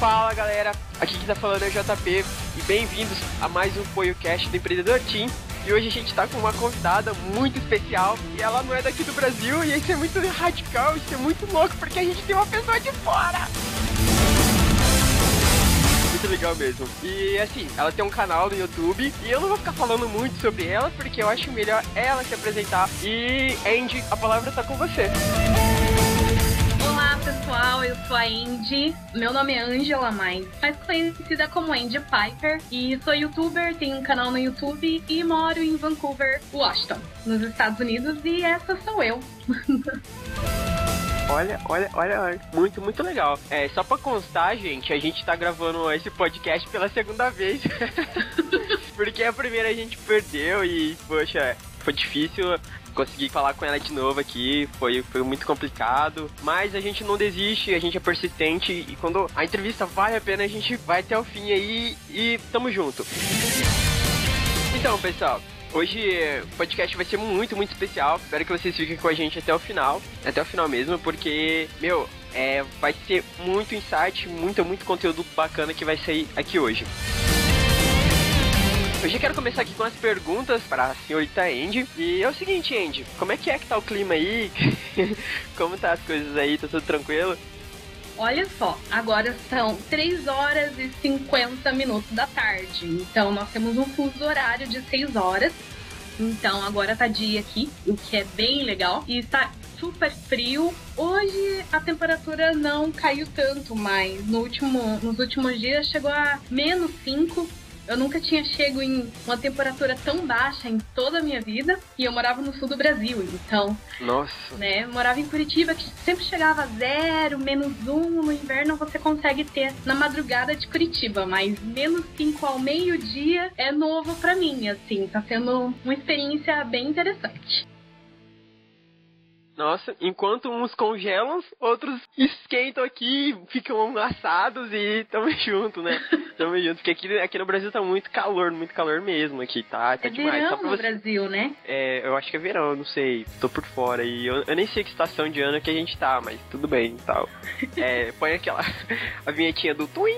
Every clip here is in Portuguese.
Fala galera, aqui quem tá falando é o JP e bem-vindos a mais um podcast do Empreendedor Team. E hoje a gente tá com uma convidada muito especial e ela não é daqui do Brasil e isso é muito radical, isso é muito louco porque a gente tem uma pessoa de fora. Muito legal mesmo. E assim, ela tem um canal no YouTube e eu não vou ficar falando muito sobre ela porque eu acho melhor ela se apresentar. E Andy, a palavra tá com você. Olá pessoal, eu sou a Andy. Meu nome é Angela Mais, mais conhecida como Andy Piper. E sou youtuber, tenho um canal no YouTube e moro em Vancouver, Washington, nos Estados Unidos. E essa sou eu. Olha, olha, olha, muito, muito legal. É, só pra constar, gente, a gente tá gravando esse podcast pela segunda vez. Porque a primeira a gente perdeu e, poxa, foi difícil conseguir falar com ela de novo aqui, foi, foi muito complicado, mas a gente não desiste, a gente é persistente e quando a entrevista vale a pena, a gente vai até o fim aí e tamo junto. Então, pessoal, Hoje o podcast vai ser muito, muito especial. Espero que vocês fiquem com a gente até o final. Até o final mesmo, porque, meu, é, vai ser muito insight, muito, muito conteúdo bacana que vai sair aqui hoje. Hoje eu quero começar aqui com as perguntas para a senhorita Andy. E é o seguinte, Andy, como é que é que tá o clima aí? como tá as coisas aí? Tá tudo tranquilo? Olha só, agora são 3 horas e 50 minutos da tarde. Então nós temos um fuso horário de 6 horas. Então agora tá dia aqui, o que é bem legal. E está super frio. Hoje a temperatura não caiu tanto, mas no último, nos últimos dias chegou a menos 5. Eu nunca tinha chego em uma temperatura tão baixa em toda a minha vida e eu morava no sul do Brasil, então. Nossa. Né, morava em Curitiba, que sempre chegava a zero, menos um. No inverno você consegue ter na madrugada de Curitiba, mas menos cinco ao meio-dia é novo para mim, assim. Tá sendo uma experiência bem interessante. Nossa, enquanto uns congelam, outros esquentam aqui, ficam assados e tamo junto, né? Tamo junto. Porque aqui, aqui no Brasil tá muito calor, muito calor mesmo aqui, tá? Tá é demais. Verão Só pra no você... Brasil, né? É, eu acho que é verão, eu não sei. Tô por fora. E eu, eu nem sei que estação de ano que a gente tá, mas tudo bem e tal. É, põe aquela. a vinhetinha do Twin.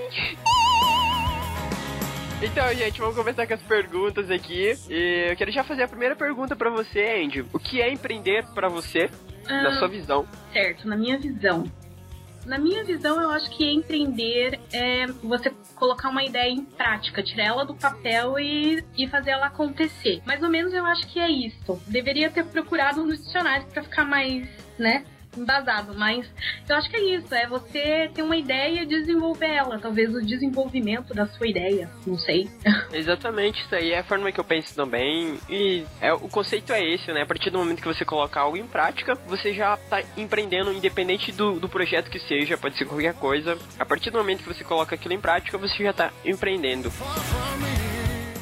Então, gente, vamos começar com as perguntas aqui. E eu quero já fazer a primeira pergunta pra você, Andy. O que é empreender pra você, na Ah, sua visão? Certo, na minha visão. Na minha visão, eu acho que empreender é você colocar uma ideia em prática, tirar ela do papel e, e fazer ela acontecer. Mais ou menos eu acho que é isso. Deveria ter procurado um dicionário para ficar mais, né, embasado, mas eu acho que é isso, é você ter uma ideia e desenvolver ela, talvez o desenvolvimento da sua ideia, não sei. Exatamente, isso aí é a forma que eu penso também. E é, o conceito é esse, né? A partir do momento que você coloca algo em prática, você já tá empreendendo, independente do, do projeto que seja, pode ser qualquer coisa. A partir do momento que você coloca aquilo em prática, você já tá empreendendo.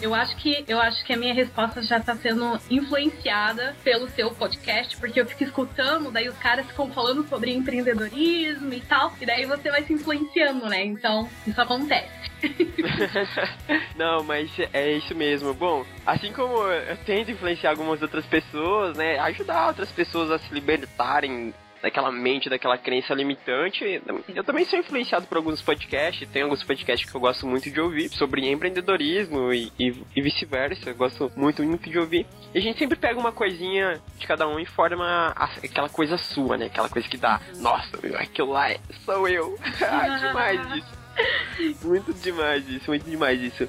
Eu acho que eu acho que a minha resposta já está sendo influenciada pelo seu podcast, porque eu fico escutando, daí os caras ficam falando sobre empreendedorismo e tal, e daí você vai se influenciando, né? Então, isso acontece. Não, mas é isso mesmo. Bom, assim como eu tento influenciar algumas outras pessoas, né? Ajudar outras pessoas a se libertarem daquela mente, daquela crença limitante. Eu também sou influenciado por alguns podcasts, tem alguns podcasts que eu gosto muito de ouvir sobre empreendedorismo e, e, e vice-versa. Eu gosto muito, muito de ouvir. E a gente sempre pega uma coisinha de cada um e forma aquela coisa sua, né? Aquela coisa que dá, nossa, aquilo lá é- sou eu. Ah, demais isso. Muito demais isso, muito demais isso.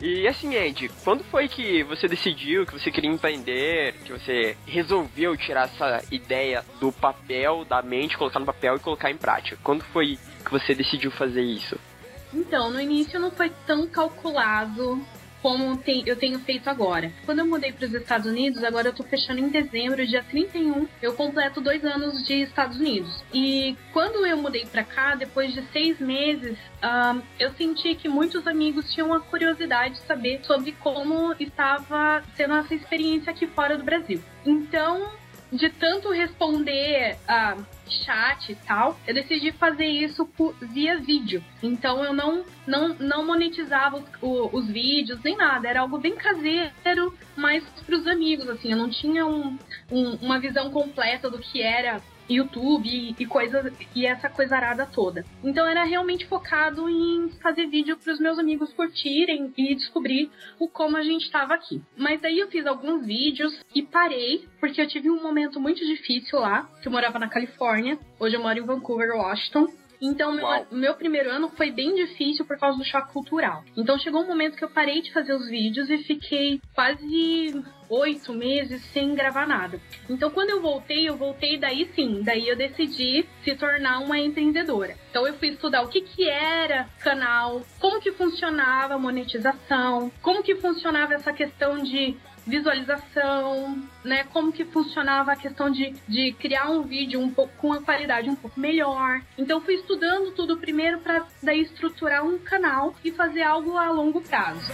E assim, Ed, quando foi que você decidiu que você queria empreender, que você resolveu tirar essa ideia do papel, da mente, colocar no papel e colocar em prática? Quando foi que você decidiu fazer isso? Então, no início não foi tão calculado como tem- eu tenho feito agora. Quando eu mudei para os Estados Unidos, agora eu tô fechando em dezembro, dia 31, eu completo dois anos de Estados Unidos. E quando eu mudei para cá, depois de seis meses, ah, eu senti que muitos amigos tinham a curiosidade de saber sobre como estava sendo essa experiência aqui fora do Brasil. Então, de tanto responder a chat e tal, eu decidi fazer isso por- via vídeo. Então eu não não, não monetizava os, o- os vídeos nem nada, era algo bem caseiro, mas pros amigos, assim, eu não tinha um- um- uma visão completa do que era YouTube e, e coisas e essa coisa arada toda. Então era realmente focado em fazer vídeo para os meus amigos curtirem e descobrir o como a gente estava aqui. Mas daí eu fiz alguns vídeos e parei porque eu tive um momento muito difícil lá, que eu morava na Califórnia. Hoje eu moro em Vancouver, Washington. Então, meu, meu, primeiro ano foi bem difícil por causa do choque cultural. Então, chegou um momento que eu parei de fazer os vídeos e fiquei quase oito meses sem gravar nada. Então, quando eu voltei, eu voltei daí sim. Daí eu decidi se tornar uma empreendedora. Então, eu fui estudar o que, que era canal, como que funcionava a monetização, como que funcionava essa questão de visualização, né? Como que funcionava a questão de, de criar um vídeo um pouco com uma qualidade um pouco melhor. Então fui estudando tudo primeiro para daí estruturar um canal e fazer algo a longo prazo.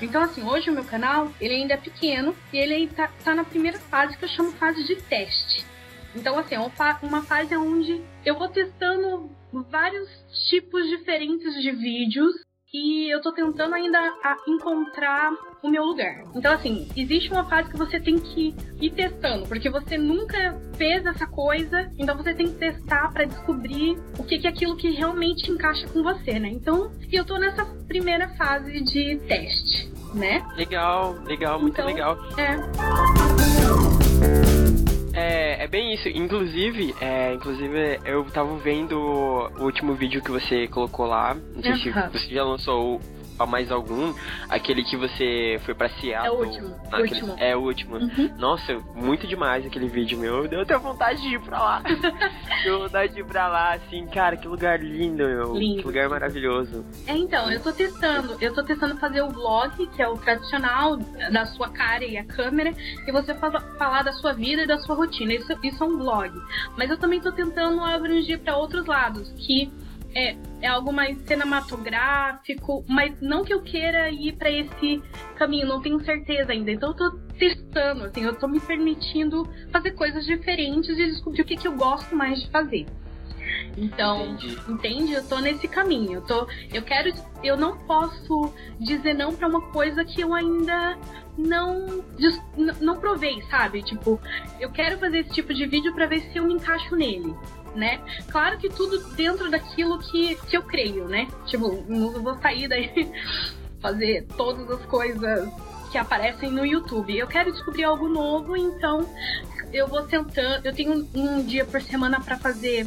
Então, assim, hoje o meu canal, ele ainda é pequeno e ele tá, tá na primeira fase que eu chamo fase de teste. Então, assim, é uma fase onde eu vou testando vários tipos diferentes de vídeos e eu tô tentando ainda encontrar o meu lugar. Então, assim, existe uma fase que você tem que ir testando, porque você nunca fez essa coisa, então você tem que testar para descobrir o que, que é aquilo que realmente encaixa com você, né? Então, eu tô nessa primeira fase de teste, né? Legal, legal, muito então, legal. É. É, é bem isso. Inclusive, é, inclusive, eu tava vendo o último vídeo que você colocou lá. Não sei uhum. se você já lançou mais algum, aquele que você foi pra Seattle. É o último. Naquele, último. É o último. Uhum. Nossa, muito demais aquele vídeo meu. Deu até vontade de ir pra lá. Deu vontade de ir pra lá, assim, cara, que lugar lindo, meu. Lindo. Que lugar maravilhoso. É, então, eu tô testando. Eu tô testando fazer o vlog, que é o tradicional, da sua cara e a câmera, e você fala, falar da sua vida e da sua rotina. Isso, isso é um vlog. Mas eu também tô tentando abranger para outros lados, que é, é algo mais cinematográfico, mas não que eu queira ir para esse caminho, não tenho certeza ainda. Então eu tô testando, assim, eu tô me permitindo fazer coisas diferentes e descobrir o que, que eu gosto mais de fazer. Então, Entendi. entende? Eu tô nesse caminho. Eu tô, eu quero, eu não posso dizer não para uma coisa que eu ainda não não provei, sabe? Tipo, eu quero fazer esse tipo de vídeo para ver se eu me encaixo nele né? Claro que tudo dentro daquilo que, que eu creio, né? Tipo, não vou sair daí fazer todas as coisas que aparecem no YouTube. Eu quero descobrir algo novo, então eu vou tentando. Eu tenho um dia por semana para fazer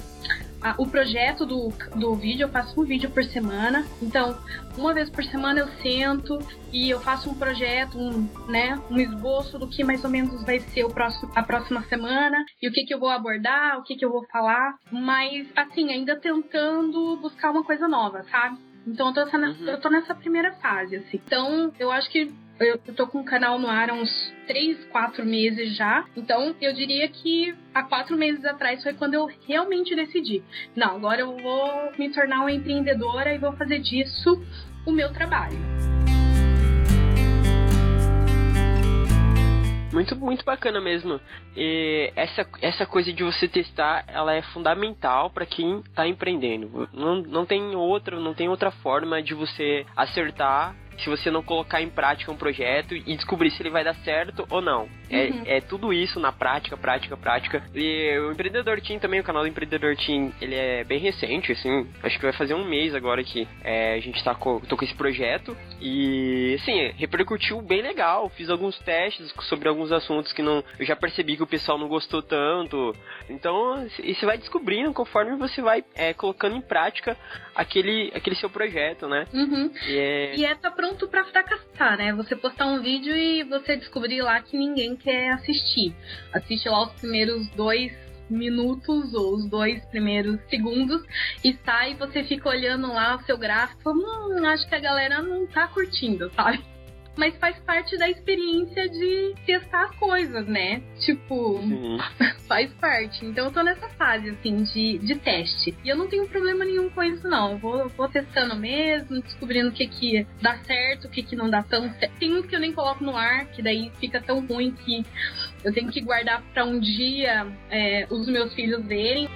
o projeto do, do vídeo, eu faço um vídeo por semana. Então, uma vez por semana eu sento e eu faço um projeto, um, né, um esboço do que mais ou menos vai ser o próximo, a próxima semana e o que, que eu vou abordar, o que, que eu vou falar. Mas, assim, ainda tentando buscar uma coisa nova, sabe? Então eu tô, nessa, uhum. eu tô nessa primeira fase, assim. Então, eu acho que eu tô com o canal no ar há uns 3, 4 meses já. Então, eu diria que há quatro meses atrás foi quando eu realmente decidi. Não, agora eu vou me tornar uma empreendedora e vou fazer disso o meu trabalho. Muito, muito bacana mesmo. E essa, essa coisa de você testar, ela é fundamental para quem está empreendendo. Não, não tem outra, não tem outra forma de você acertar se você não colocar em prática um projeto e descobrir se ele vai dar certo ou não. É, uhum. É, é tudo isso na prática, prática, prática. E o Empreendedor Team também, o canal do Empreendedor Team, ele é bem recente, assim, acho que vai fazer um mês agora que é, a gente tá com, tô com esse projeto. E, assim, repercutiu bem legal. Fiz alguns testes sobre alguns assuntos que não, eu já percebi que o pessoal não gostou tanto. Então, e você vai descobrindo conforme você vai é, colocando em prática aquele, aquele seu projeto, né? Uhum. E, é... e é tá pronto para fracassar, né? Você postar um vídeo e você descobrir lá que ninguém quer assistir. Assiste lá os primeiros dois minutos ou os dois primeiros segundos e sai você fica olhando lá o seu gráfico, hum, acho que a galera não tá curtindo, sabe? Mas faz parte da experiência de testar as coisas, né? Tipo, uhum. faz parte. Então eu tô nessa fase, assim, de, de teste. E eu não tenho problema nenhum com isso, não. Eu vou, vou testando mesmo, descobrindo o que que dá certo, o que que não dá tão certo. Tem uns que eu nem coloco no ar, que daí fica tão ruim que eu tenho que guardar para um dia é, os meus filhos verem.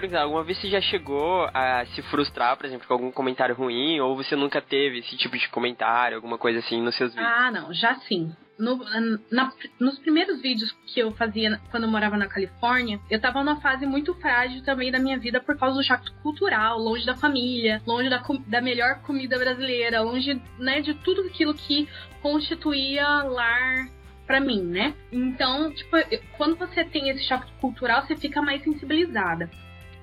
Perguntar, alguma vez você já chegou a se frustrar, por exemplo, com algum comentário ruim, ou você nunca teve esse tipo de comentário, alguma coisa assim nos seus vídeos? Ah, não, já sim. No, na, nos primeiros vídeos que eu fazia quando eu morava na Califórnia, eu tava numa fase muito frágil também da minha vida por causa do choque cultural, longe da família, longe da, da melhor comida brasileira, longe né, de tudo aquilo que constituía lar para mim, né? Então, tipo, quando você tem esse choque cultural, você fica mais sensibilizada.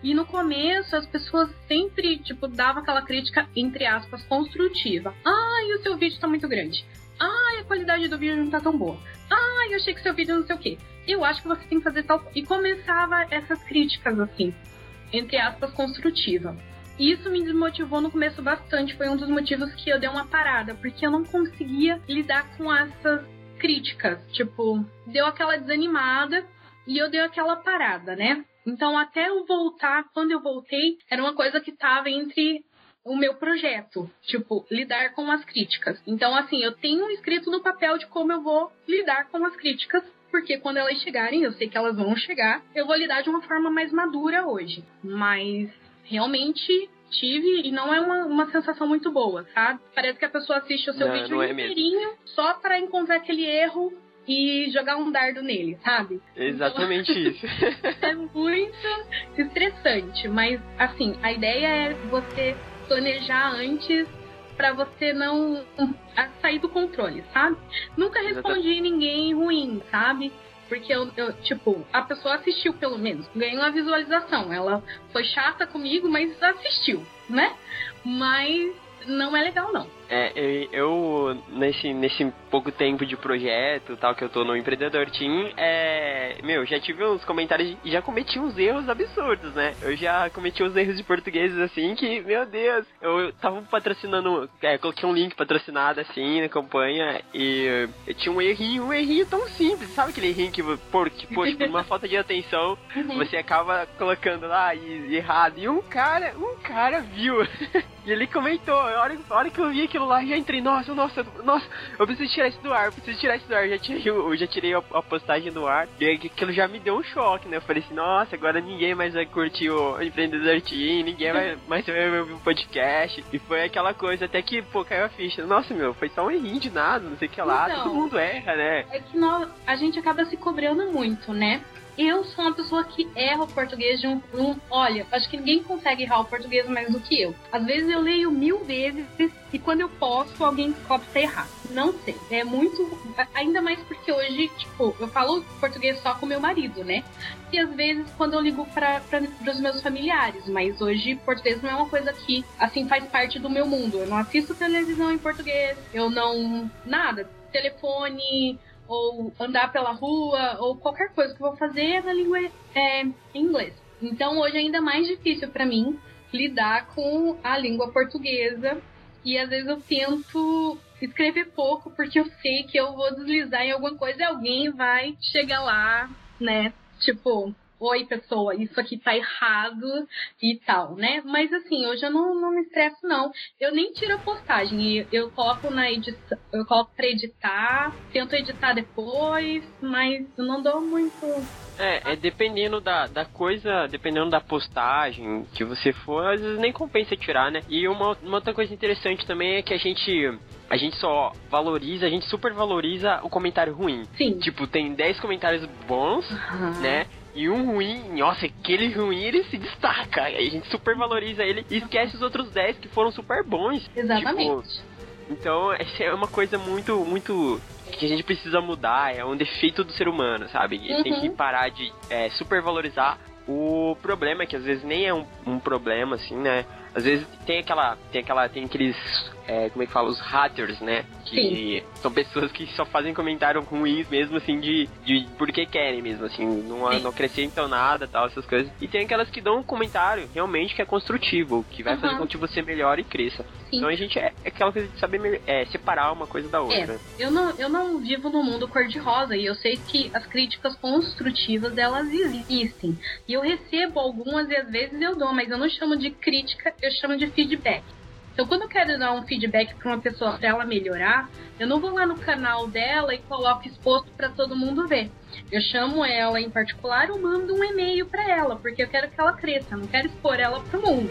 E no começo as pessoas sempre, tipo, davam aquela crítica, entre aspas, construtiva. Ai, o seu vídeo tá muito grande. Ai, a qualidade do vídeo não tá tão boa. Ai, eu achei que seu vídeo não sei o quê. Eu acho que você tem que fazer tal. E começava essas críticas, assim, entre aspas, construtiva. E isso me desmotivou no começo bastante. Foi um dos motivos que eu dei uma parada, porque eu não conseguia lidar com essas críticas. Tipo, deu aquela desanimada e eu dei aquela parada, né? Então, até eu voltar, quando eu voltei, era uma coisa que tava entre o meu projeto, tipo, lidar com as críticas. Então, assim, eu tenho escrito no papel de como eu vou lidar com as críticas, porque quando elas chegarem, eu sei que elas vão chegar, eu vou lidar de uma forma mais madura hoje. Mas realmente tive e não é uma, uma sensação muito boa, sabe? Parece que a pessoa assiste o seu não, vídeo não é inteirinho só para encontrar aquele erro e jogar um dardo nele, sabe? Exatamente então, isso. é muito estressante, mas assim, a ideia é você planejar antes para você não sair do controle, sabe? Nunca respondi ninguém ruim, sabe? Porque eu, eu, tipo, a pessoa assistiu pelo menos, ganhou uma visualização. Ela foi chata comigo, mas assistiu, né? Mas não é legal, não. É, eu, nesse, nesse pouco tempo de projeto tal que eu tô no Empreendedor Team, é, meu, já tive uns comentários e já cometi uns erros absurdos, né? Eu já cometi uns erros de português assim que, meu Deus, eu tava patrocinando, é, coloquei um link patrocinado assim na campanha e eu tinha um errinho, um errinho tão simples, sabe aquele errinho que, por, que poxa, por uma falta de atenção, uhum. você acaba colocando lá e, errado. E um cara, um cara viu. e ele comentou, a hora, a hora que eu vi aquilo lá e já entrei, nossa, nossa, nossa, eu preciso tirar isso do ar, eu preciso tirar isso do ar. Eu já tirei, eu já tirei a, a postagem do ar e aquilo já me deu um choque, né? Eu falei assim, nossa, agora ninguém mais vai curtir o Empreendedor Team, ninguém vai mais vai ver o podcast. E foi aquela coisa, até que, pô, caiu a ficha. Nossa, meu, foi só um errinho de nada, não sei o que lá. Então, Todo mundo erra, né? É que nós, a gente acaba se cobrando muito, né? Eu sou uma pessoa que erra o português de um, um, Olha, acho que ninguém consegue errar o português mais do que eu. Às vezes eu leio mil vezes e quando eu posto, alguém descobre que errar. Não sei. É muito. Ainda mais porque hoje, tipo, eu falo português só com meu marido, né? E às vezes quando eu ligo para os meus familiares. Mas hoje, português não é uma coisa que, assim, faz parte do meu mundo. Eu não assisto televisão em português, eu não. Nada. Telefone ou andar pela rua, ou qualquer coisa que eu vou fazer na língua é, inglês. Então hoje é ainda mais difícil para mim lidar com a língua portuguesa e às vezes eu tento escrever pouco porque eu sei que eu vou deslizar em alguma coisa e alguém vai chegar lá, né? Tipo, oi pessoa, isso aqui tá errado e tal, né? Mas assim, hoje eu não, não me estresso não. Eu nem tiro a postagem, eu, eu coloco na edição, eu coloco pra editar, tento editar depois, mas eu não dou muito é, é dependendo da, da coisa, dependendo da postagem que você for, às vezes nem compensa tirar, né? E uma, uma outra coisa interessante também é que a gente a gente só valoriza, a gente super valoriza o comentário ruim. Sim. Tipo, tem 10 comentários bons, uhum. né? E um ruim, nossa, aquele ruim ele se destaca. Aí a gente super valoriza ele e esquece os outros 10 que foram super bons. Exatamente. Tipo, então, essa é uma coisa muito, muito que a gente precisa mudar, é um defeito do ser humano, sabe? Uhum. tem que parar de é, supervalorizar o problema, é que às vezes nem é um, um problema, assim, né? Às vezes tem aquela. Tem aquela. Tem aqueles é, como é que fala, os haters, né? Que Sim. são pessoas que só fazem comentário ruins mesmo, assim, de, de porque querem mesmo, assim, não, não acrescentam nada tal, essas coisas. E tem aquelas que dão um comentário realmente que é construtivo, que vai uhum. fazer com que você melhore e cresça. Sim. Então a gente é, é aquela coisa de saber é, separar uma coisa da outra. É, eu não, eu não vivo no mundo cor-de-rosa e eu sei que as críticas construtivas elas existem. E eu recebo algumas e às vezes eu dou, mas eu não chamo de crítica, eu chamo de feedback. Então, quando eu quero dar um feedback para uma pessoa para ela melhorar, eu não vou lá no canal dela e coloco exposto para todo mundo ver. Eu chamo ela em particular ou mando um e-mail para ela, porque eu quero que ela cresça, não quero expor ela pro mundo.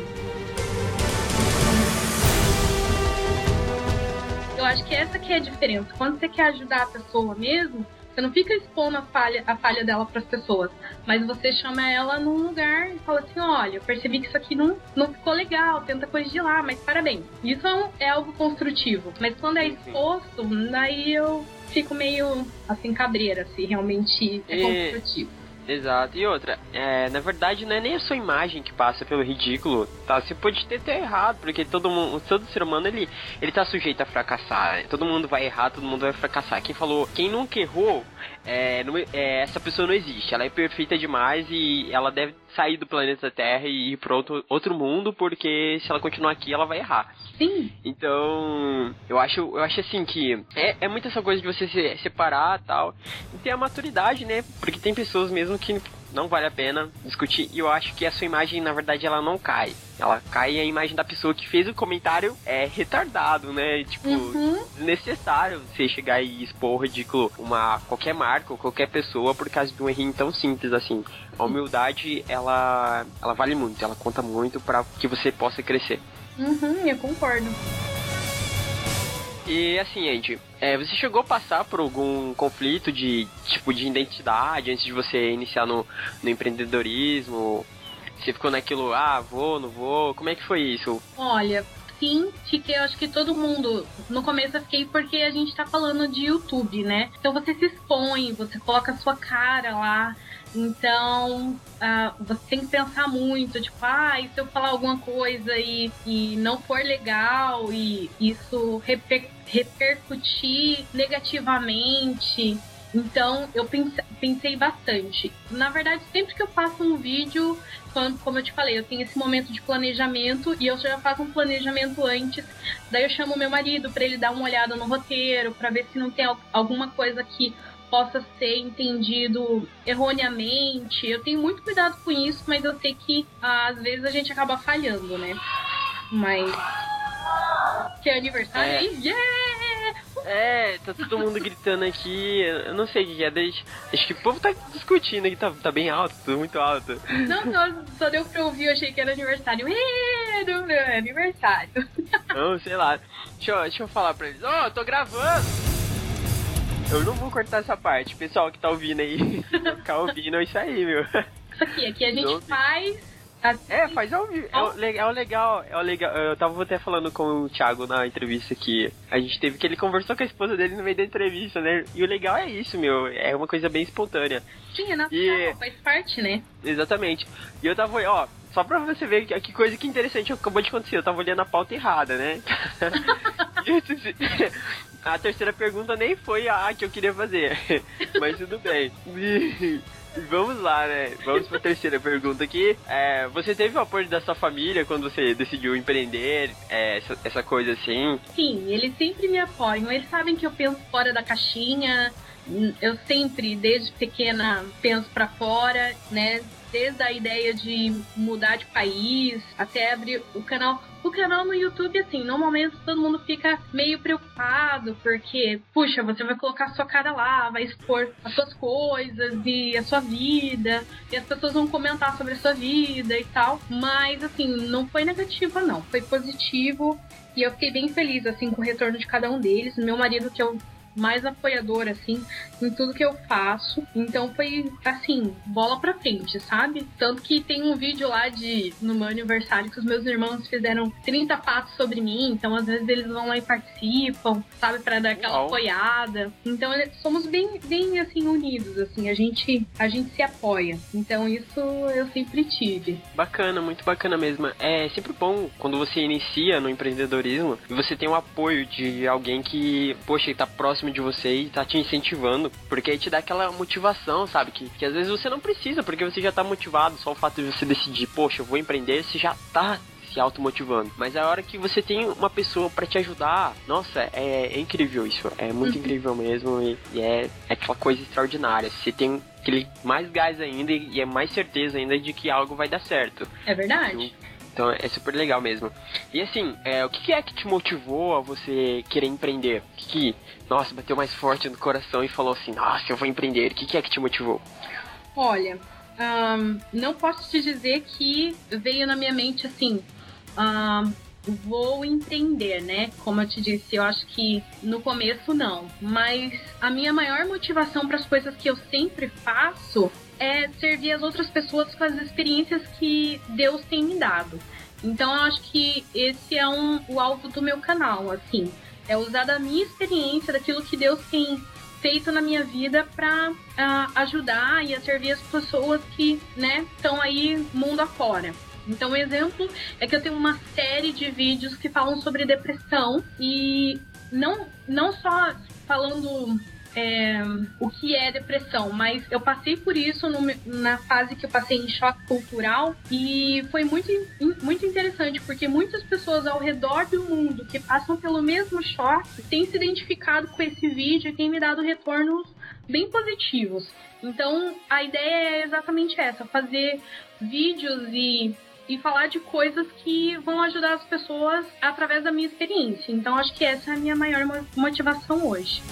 Eu acho que essa que é a diferença. Quando você quer ajudar a pessoa mesmo, você não fica expondo a falha, a falha dela para as pessoas, mas você chama ela num lugar e fala assim: olha, eu percebi que isso aqui não, não ficou legal, tenta corrigir lá, mas parabéns. Isso é, um, é algo construtivo. Mas quando é exposto, daí eu fico meio assim, cabreira, se realmente é construtivo. Exato. E outra, é, na verdade não é nem a sua imagem que passa pelo ridículo, tá? Você pode ter até errado, porque todo mundo, todo ser humano ele, ele tá sujeito a fracassar. Né? Todo mundo vai errar, todo mundo vai fracassar. Quem falou, quem nunca errou, é, não, é, essa pessoa não existe. Ela é perfeita demais e ela deve sair do planeta Terra e ir para outro, outro mundo, porque se ela continuar aqui, ela vai errar. Sim. Então, eu acho, eu acho assim que é, é muito essa coisa de você se separar tal, e ter a maturidade, né? Porque tem pessoas mesmo que não vale a pena discutir. E eu acho que a sua imagem, na verdade, ela não cai. Ela cai a imagem da pessoa que fez o comentário é retardado, né? Tipo, uhum. desnecessário você chegar e expor ridículo uma qualquer marca ou qualquer pessoa por causa de um errinho tão simples assim. A humildade, ela, ela vale muito, ela conta muito para que você possa crescer. Uhum, eu concordo. E assim, Andy, é, você chegou a passar por algum conflito de tipo de identidade antes de você iniciar no, no empreendedorismo? Você ficou naquilo, ah, vou, não vou? Como é que foi isso? Olha, sim, fiquei, acho que todo mundo. No começo eu fiquei porque a gente tá falando de YouTube, né? Então você se expõe, você coloca a sua cara lá. Então, uh, você tem que pensar muito, tipo, ah, e se eu falar alguma coisa e, e não for legal e isso reper, repercutir negativamente. Então, eu pense, pensei bastante. Na verdade, sempre que eu faço um vídeo, como, como eu te falei, eu tenho esse momento de planejamento e eu já faço um planejamento antes. Daí eu chamo meu marido para ele dar uma olhada no roteiro, para ver se não tem alguma coisa que possa ser entendido erroneamente. Eu tenho muito cuidado com isso, mas eu sei que às vezes a gente acaba falhando, né? Mas. Que é aniversário, é. hein? Yeah! É, tá todo mundo gritando aqui. Eu não sei o que é. Deixa, acho que o povo tá discutindo aqui, tá, tá bem alto, tudo muito alto. Não, só, só deu pra ouvir, eu achei que era aniversário. É, não, é aniversário. Não, sei lá. Deixa eu, deixa eu falar pra eles. Ó, oh, tô gravando! Eu não vou cortar essa parte. Pessoal que tá ouvindo aí, ficar ouvindo, é isso aí, meu. Isso aqui, aqui a gente não, faz. Assim, é, faz ao vivo. É, o, é o legal, é o legal. Eu tava até falando com o Thiago na entrevista que a gente teve que ele conversou com a esposa dele no meio da entrevista, né? E o legal é isso, meu. É uma coisa bem espontânea. Sim, é natural, e... faz parte, né? Exatamente. E eu tava, ó, só pra você ver que, que coisa que interessante acabou de acontecer. Eu tava olhando a pauta errada, né? a terceira pergunta nem foi a que eu queria fazer. Mas tudo bem. Vamos lá, né? Vamos pra terceira pergunta aqui. É, você teve o apoio da sua família quando você decidiu empreender, é, essa, essa, coisa assim? Sim, eles sempre me apoiam. Eles sabem que eu penso fora da caixinha. Eu sempre, desde pequena, penso para fora, né? Desde a ideia de mudar de país até abrir o canal. O canal no YouTube, assim, no momento todo mundo fica meio preocupado, porque, puxa, você vai colocar sua cara lá, vai expor as suas coisas e a sua vida, e as pessoas vão comentar sobre a sua vida e tal. Mas, assim, não foi negativa, não. Foi positivo. E eu fiquei bem feliz, assim, com o retorno de cada um deles. Meu marido, que eu mais apoiador, assim, em tudo que eu faço. Então foi, assim, bola pra frente, sabe? Tanto que tem um vídeo lá de, no meu aniversário, que os meus irmãos fizeram 30 fatos sobre mim. Então, às vezes, eles vão lá e participam, sabe? para dar aquela Uau. apoiada. Então, somos bem, bem, assim, unidos, assim. A gente, a gente se apoia. Então, isso eu sempre tive. Bacana, muito bacana mesmo. É sempre bom quando você inicia no empreendedorismo e você tem o apoio de alguém que, poxa, tá próximo próximo de você e tá te incentivando, porque aí te dá aquela motivação, sabe? Que, que às vezes você não precisa, porque você já tá motivado, só o fato de você decidir, poxa, eu vou empreender, você já tá se automotivando. Mas a hora que você tem uma pessoa para te ajudar, nossa, é, é, incrível isso. É muito uhum. incrível mesmo e, e é, é, aquela coisa extraordinária. Você tem aquele mais gás ainda e, e, é mais certeza ainda de que algo vai dar certo. É verdade. Então é super legal mesmo. E assim, é, o que é que te motivou a você querer empreender? O que, que nossa, bateu mais forte no coração e falou assim, nossa, eu vou empreender. O que, que é que te motivou? Olha, um, não posso te dizer que veio na minha mente assim, um, vou empreender, né? Como eu te disse, eu acho que no começo não. Mas a minha maior motivação para as coisas que eu sempre faço é servir as outras pessoas com as experiências que Deus tem me dado. Então eu acho que esse é um, o alvo do meu canal, assim. É usar da minha experiência, daquilo que Deus tem feito na minha vida para uh, ah, ajudar e a servir as pessoas que, né, estão aí mundo afora. Então, um exemplo é que eu tenho uma série de vídeos que falam sobre depressão e não, não só falando é, o que é depressão, mas eu passei por isso no, na fase que eu passei em choque cultural e foi muito, muito interessante porque muitas pessoas ao redor do mundo que passam pelo mesmo choque têm se identificado com esse vídeo e têm me dado retornos bem positivos. Então a ideia é exatamente essa: fazer vídeos e e falar de coisas que vão ajudar as pessoas através da minha experiência. Então acho que essa é a minha maior motivação hoje.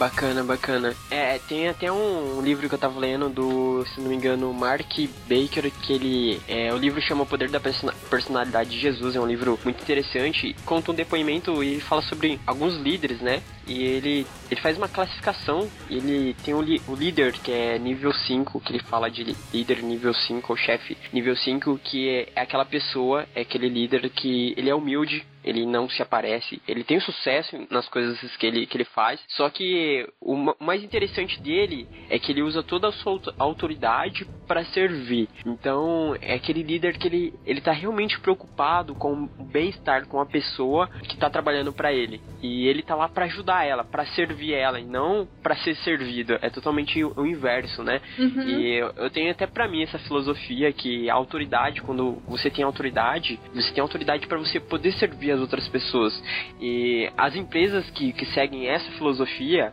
Bacana, bacana. É, tem até um livro que eu tava lendo do, se não me engano, Mark Baker, que ele. É, o livro chama O Poder da Personalidade de Jesus, é um livro muito interessante. Conta um depoimento e fala sobre alguns líderes, né? E ele, ele faz uma classificação. ele tem o, o líder, que é nível 5, que ele fala de líder nível 5, ou chefe nível 5, que é, é aquela pessoa, é aquele líder que ele é humilde, ele não se aparece, ele tem sucesso nas coisas que ele, que ele faz, só que o, mais interessante dele é que ele usa toda a sua autoridade para servir. Então, é aquele líder que ele, ele tá realmente preocupado com o bem-estar com a pessoa que tá trabalhando para ele. E ele tá lá para ajudar ela, para servir ela e não para ser servido. É totalmente o, inverso, né? Uhum. E eu, eu tenho até para mim essa filosofia que a autoridade, quando você tem autoridade, você tem autoridade para você poder servir servir as outras pessoas. E as empresas que, que seguem essa filosofia,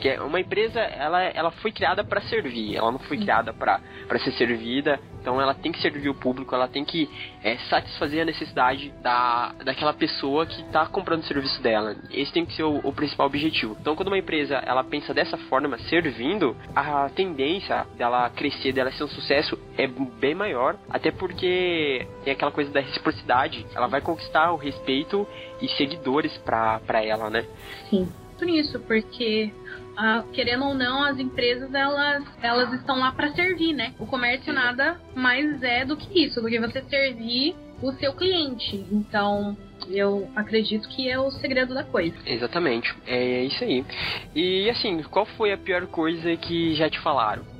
que é uma empresa, ela, ela foi criada para servir, ela não foi criada para ser servida. Então ela tem que servir o público, ela tem que é, satisfazer a necessidade da, daquela pessoa que está comprando o serviço dela. Esse tem que ser o, o, principal objetivo. Então quando uma empresa ela pensa dessa forma, servindo, a tendência dela crescer, dela ser um sucesso é bem maior, até porque tem aquela coisa da reciprocidade, ela vai conquistar o respeito e seguidores para ela, né? Sim nisso, porque ah, querendo ou não, as empresas elas, elas estão lá para servir, né? O comércio nada mais é do que isso, do que você servir o seu cliente. Então, eu acredito que é o segredo da coisa. Exatamente, é isso aí. E assim, qual foi a pior coisa que já te falaram?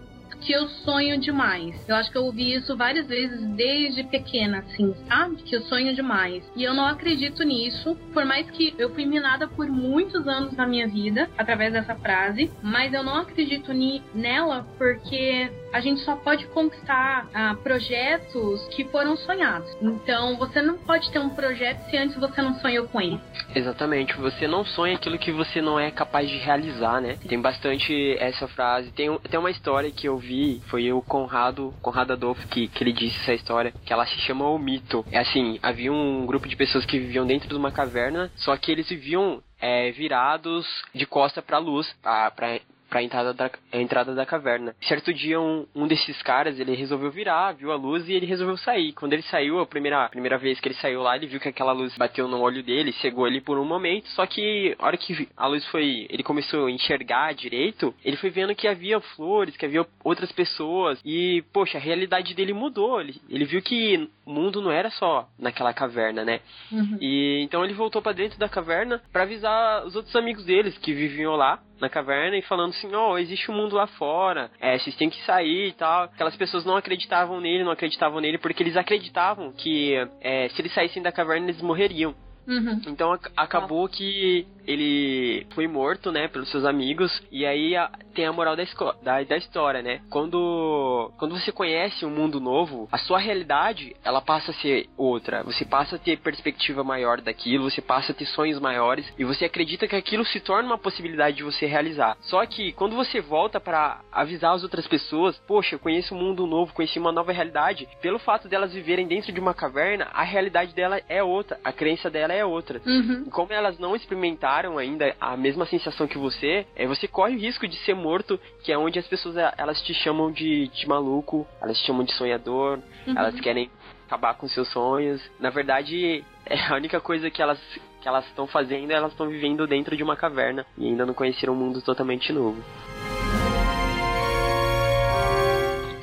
Que eu sonho demais. Eu acho que eu ouvi isso várias vezes desde pequena, assim, sabe? Que eu sonho demais. E eu não acredito nisso, por mais que eu fui minada por muitos anos na minha vida através dessa frase, mas eu não acredito ni nela porque a gente só pode conquistar ah, projetos que foram sonhados. Então, você não pode ter um projeto se antes você não sonhou com ele. Exatamente, você não sonha aquilo que você não é capaz de realizar, né? Tem bastante essa frase. Tem, tem uma história que eu vi, foi o Conrado, Conrado Adolfo, que, que ele disse essa história, que ela se chama O Mito. É assim, havia um grupo de pessoas que viviam dentro de uma caverna, só que eles viviam é, virados de costa para a luz, para para a entrada da, a entrada da caverna. Certo dia, um, um desses caras, ele resolveu virar, viu a luz e ele resolveu sair. Quando ele saiu, a primeira, primeira vez que ele saiu lá, ele viu que aquela luz bateu no olho dele, cegou ele por um momento, só que a hora que a luz foi, ele começou a enxergar direito, ele foi vendo que havia flores, que havia outras pessoas e, poxa, a realidade dele mudou. Ele, ele viu que o mundo não era só naquela caverna, né? Uhum. E então ele voltou para dentro da caverna para avisar os outros amigos deles que viviam lá na caverna e falando assim, ó, oh, existe um mundo lá fora, é, vocês têm que sair e tal. Aquelas pessoas não acreditavam nele, não acreditavam nele, porque eles acreditavam que é, se eles saíssem da caverna eles morreriam. Uhum. Então acabou que ele foi morto, né, pelos seus amigos, e aí a, tem a moral da, da, da, história, né? Quando, quando você conhece um mundo novo, a sua realidade, ela passa a ser outra. Você passa a ter perspectiva maior daquilo, você passa a ter sonhos maiores, e você acredita que aquilo se torna uma possibilidade de você realizar. Só que quando você volta para avisar as outras pessoas, poxa, eu conheço um mundo novo, conheci uma nova realidade, pelo fato delas viverem dentro de uma caverna, a realidade dela é outra, a crença dela é outra. Uhum. Como elas não experimentaram ainda a mesma sensação que você, é, você corre o risco de ser morto, que é onde as pessoas elas te chamam de, de maluco, elas te chamam de sonhador, uhum. elas querem acabar com seus sonhos. Na verdade, é a única coisa que elas que elas estão fazendo, elas estão vivendo dentro de uma caverna e ainda não conheceram um mundo totalmente novo.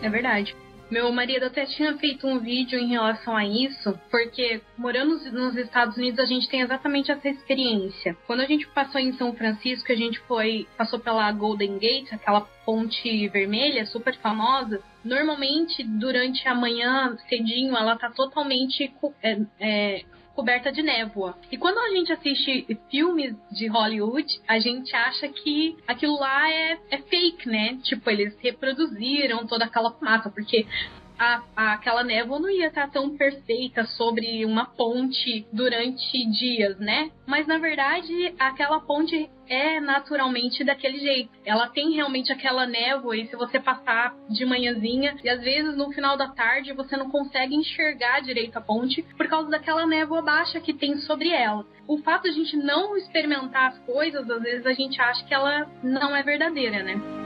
É verdade. Meu marido até tinha feito um vídeo em relação a isso, porque morando nos Estados Unidos a gente tem exatamente essa experiência. Quando a gente passou em São Francisco, a gente foi passou pela Golden Gate, aquela ponte vermelha super famosa. Normalmente durante a manhã cedinho ela tá totalmente é, é, coberta de névoa. E quando a gente assiste filmes de Hollywood, a gente acha que aquilo lá é, é fake, né? Tipo, eles reproduziram toda aquela fumaça, porque a, a, aquela névoa não ia estar tão perfeita sobre uma ponte durante dias, né? Mas na verdade, aquela ponte é naturalmente daquele jeito. Ela tem realmente aquela névoa e se você passar de manhãzinha e às vezes no final da tarde você não consegue enxergar direito a ponte por causa daquela névoa baixa que tem sobre ela. O fato de a gente não experimentar as coisas, às vezes a gente acha que ela não é verdadeira, né?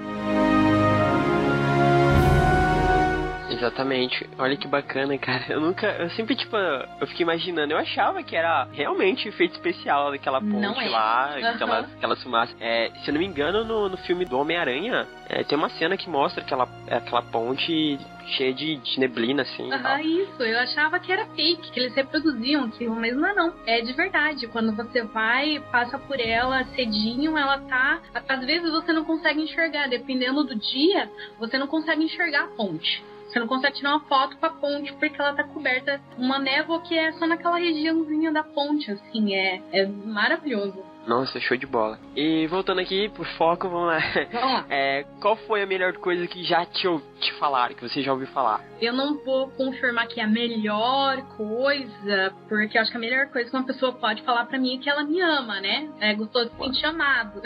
Exatamente. Olha que bacana, cara. Eu nunca. Eu sempre, tipo, eu fiquei imaginando. Eu achava que era realmente efeito especial daquela ponte é. lá, uhum. aquelas, aquelas fumaças. É, se eu não me engano, no, no filme do Homem-Aranha, é, tem uma cena que mostra aquela, aquela ponte cheia de, de neblina, assim. Ah, isso. Eu achava que era fake, que eles reproduziam aquilo, mas não é não. É de verdade. Quando você vai, passa por ela cedinho, ela tá. Às vezes você não consegue enxergar, dependendo do dia, você não consegue enxergar a ponte. Você não consegue tirar uma foto com a ponte porque ela tá coberta uma névoa que é só naquela regiãozinha da ponte, assim, é, é maravilhoso. Nossa, show de bola. E voltando aqui pro foco, vamos lá. Lá. É, qual foi a melhor coisa que já te, te falaram, que você já ouviu falar? Eu não vou confirmar que é a melhor coisa, porque eu acho que a melhor coisa que uma pessoa pode falar para mim é que ela me ama, né? É gostoso de sentir amado.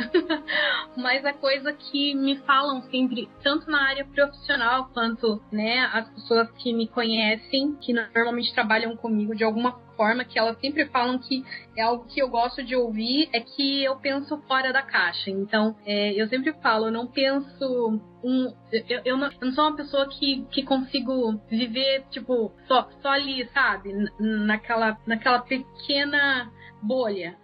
Mas a coisa que me falam sempre, tanto na área profissional quanto, né, as pessoas que me conhecem, que normalmente trabalham comigo de alguma forma que elas sempre falam que é algo que eu gosto de ouvir, é que eu penso fora da caixa. Então, é, eu sempre falo, eu não penso um. Eu, eu, não, eu, não, sou uma pessoa que, que consigo viver, tipo, só, só ali, sabe? Naquela, naquela pequena bolha.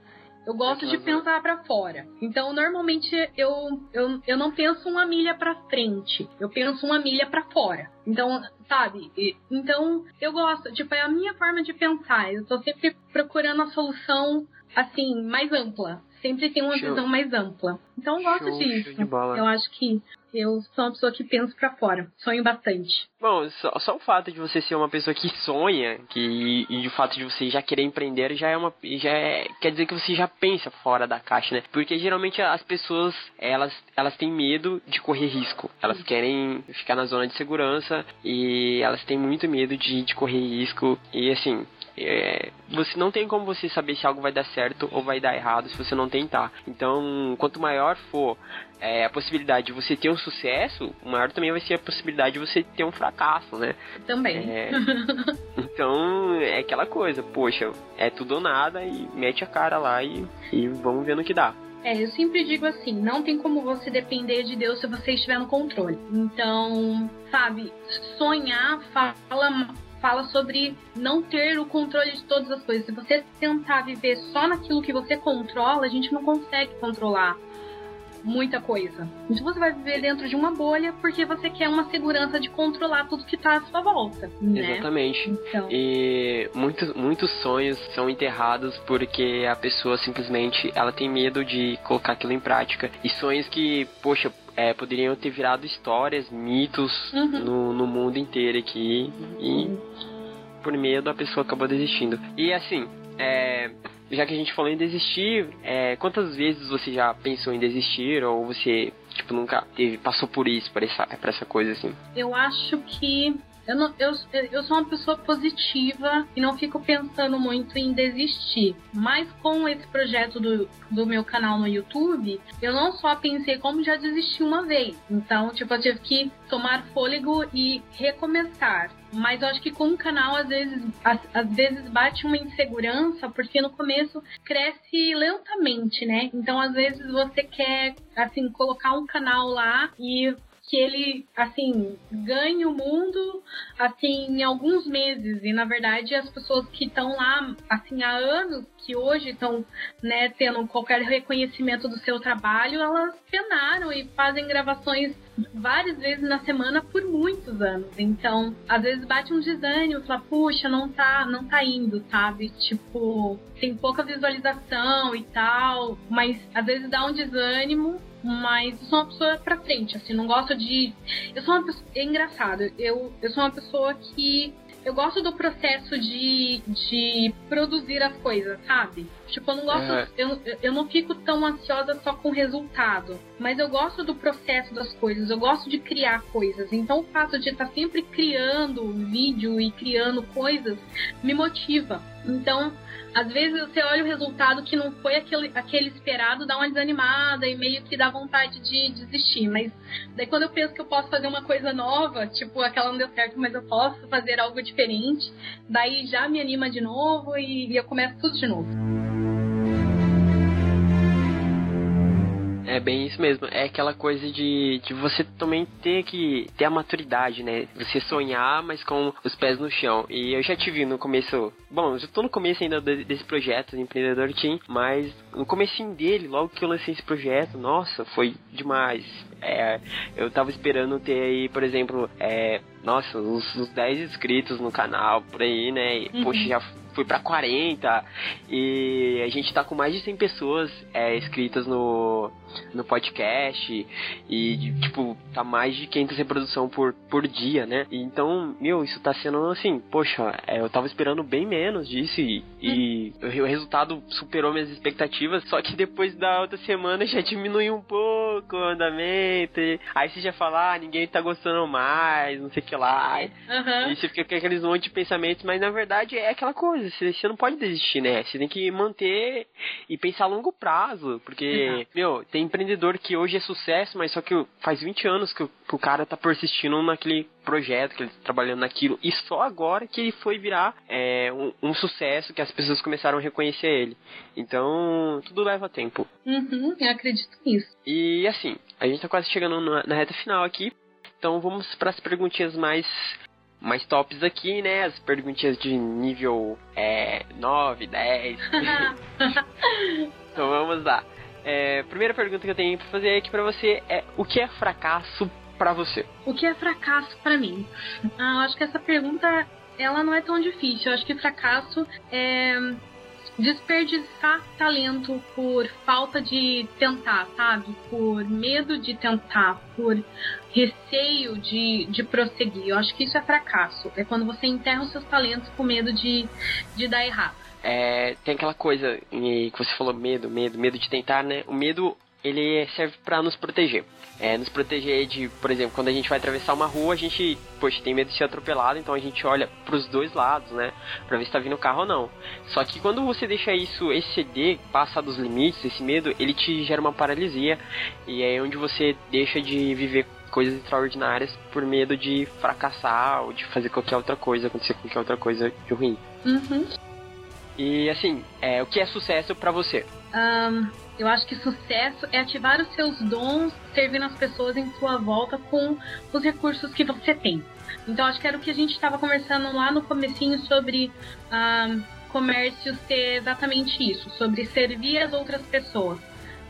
Eu gosto de pensar para fora. Então, normalmente eu, eu, eu não penso uma milha para frente. Eu penso uma milha para fora. Então, sabe? Então, eu gosto, tipo, é a minha forma de pensar. Eu tô sempre procurando a solução assim, mais ampla. Sempre tem uma Show. visão mais ampla. Então eu gosto show, disso. Show eu acho que eu sou uma pessoa que pensa para fora. Sonho bastante. Bom, só, só, o fato de você ser uma pessoa que sonha, que e o fato de você já querer empreender já é uma já é, quer dizer que você já pensa fora da caixa, né? Porque geralmente as pessoas elas elas têm medo de correr risco. Elas querem ficar na zona de segurança e elas têm muito medo de, de correr risco e assim, é, você não tem como você saber se algo vai dar certo ou vai dar errado se você não tentar. Então, quanto maior for é, a possibilidade de você ter um sucesso, maior também vai ser a possibilidade de você ter um fracasso, né? Também. É, então, é aquela coisa, poxa, é tudo ou nada e mete a cara lá e, e vamos ver no que dá. É, eu sempre digo assim, não tem como você depender de Deus se você estiver no controle. Então, sabe, sonhar fala fala sobre não ter o controle de todas as coisas. Se você tentar viver só naquilo que você controla, a gente não consegue controlar muita coisa. Então você vai viver dentro de uma bolha porque você quer uma segurança de controlar tudo que está à sua volta. Né? Exatamente. Então. E muitos, muitos sonhos são enterrados porque a pessoa simplesmente ela tem medo de colocar aquilo em prática. E sonhos que, poxa, é, poderiam ter virado histórias, mitos uhum. no, no mundo inteiro aqui. E por medo a pessoa acabou desistindo. E assim, é, já que a gente falou em desistir, é, quantas vezes você já pensou em desistir ou você tipo nunca teve, passou por isso, por essa, essa coisa assim? Eu acho que eu, não, eu, eu sou uma pessoa positiva e não fico pensando muito em desistir. Mas com esse projeto do, do meu canal no YouTube, eu não só pensei como já desisti uma vez. Então, tipo, eu tive que tomar fôlego e recomeçar. Mas eu acho que com o canal, às vezes, às, às, vezes bate uma insegurança, porque no começo cresce lentamente, né? Então, às vezes, você quer, assim, colocar um canal lá e que ele, assim, ganhe o mundo, assim, em alguns meses. E, na verdade, as pessoas que estão lá, assim, há anos, que hoje estão, né, tendo qualquer reconhecimento do seu trabalho, elas penaram e fazem gravações várias vezes na semana por muitos anos. Então, às vezes bate um desânimo, fala, puxa, não tá, não tá indo, sabe? Tipo, tem pouca visualização e tal, mas às vezes dá um desânimo mas eu sou uma pessoa pra frente, assim, não gosto de. Eu sou uma pessoa. É engraçado, eu, eu sou uma pessoa que. Eu gosto do processo de, de produzir as coisas, sabe? Tipo, eu não gosto. Uhum. Eu, eu não fico tão ansiosa só com o resultado. Mas eu gosto do processo das coisas. Eu gosto de criar coisas. Então o fato de estar sempre criando vídeo e criando coisas me motiva. Então, às vezes você olha o resultado que não foi aquele, aquele esperado, dá uma desanimada e meio que dá vontade de desistir. Mas daí quando eu penso que eu posso fazer uma coisa nova, tipo, aquela não deu certo, mas eu posso fazer algo diferente, daí já me anima de novo e, e eu começo tudo de novo. É bem isso mesmo. É aquela coisa de, de você também ter que ter a maturidade, né? Você sonhar, mas com os pés no chão. E eu já tive no começo. Bom, eu já tô no começo ainda desse projeto, do Empreendedor Team, mas no comecinho dele, logo que eu lancei esse projeto, nossa, foi demais. É, eu tava esperando ter aí, por exemplo, é, nossa, uns, uns 10 inscritos no canal, por aí, né? E, uhum. Poxa, já fui para 40 e a gente tá com mais de 100 pessoas é, inscritas no, no podcast e, tipo, tá mais de 500 reprodução por, por dia, né? Então, meu, isso tá sendo assim, poxa, é, eu tava esperando bem menos disso e, e o resultado superou minhas expectativas, só que depois da outra semana já diminuiu um pouco o andamento, e, aí você já fala, ah, ninguém tá gostando mais, não sei o que lá, uhum. e você fica com aqueles monte de pensamentos, mas na verdade é aquela coisa, você, você não pode desistir, né? Você tem que manter e pensar a longo prazo, porque, uhum. meu, tem empreendedor que hoje é sucesso, mas só que faz 20 anos que o, que o cara tá persistindo naquele projeto, que ele tá trabalhando naquilo, e só agora que ele foi virar é, um, um, sucesso, que as pessoas começaram a reconhecer ele. Então, tudo leva tempo. Uhum, eu acredito nisso. E assim, a gente tá quase chegando na, na reta final aqui, então vamos para as perguntinhas mais mais tops aqui, né? As perguntinhas de nível é, 9, 10. então vamos lá. É, primeira pergunta que eu tenho pra fazer aqui pra você é: o que é fracasso para você? O que é fracasso para mim? Ah, eu acho que essa pergunta ela não é tão difícil. Eu acho que fracasso é desperdiçar talento por falta de tentar, sabe? Por medo de tentar, por receio de, de prosseguir. Eu acho que isso é fracasso. É quando você enterra os seus talentos com medo de, de dar errado é, tem aquela coisa que você falou, medo, medo, medo de tentar, né? O medo, ele serve para nos proteger. É, nos proteger de, por exemplo, quando a gente vai atravessar uma rua, a gente, poxa, tem medo de ser atropelado, então a gente olha pros dois lados, né? Pra ver se tá vindo carro ou não. Só que quando você deixa isso exceder, passa dos limites, esse medo, ele te gera uma paralisia. E é onde você deixa de viver coisas extraordinárias por medo de fracassar ou de fazer qualquer outra coisa, acontecer qualquer outra coisa de ruim. Uhum. E assim, é, o que é sucesso para você? Um, eu acho que sucesso é ativar os seus dons, servindo as pessoas em sua volta com os recursos que você tem. Então acho que era o que a gente estava conversando lá no comecinho sobre um, comércio ser exatamente isso, sobre servir as outras pessoas.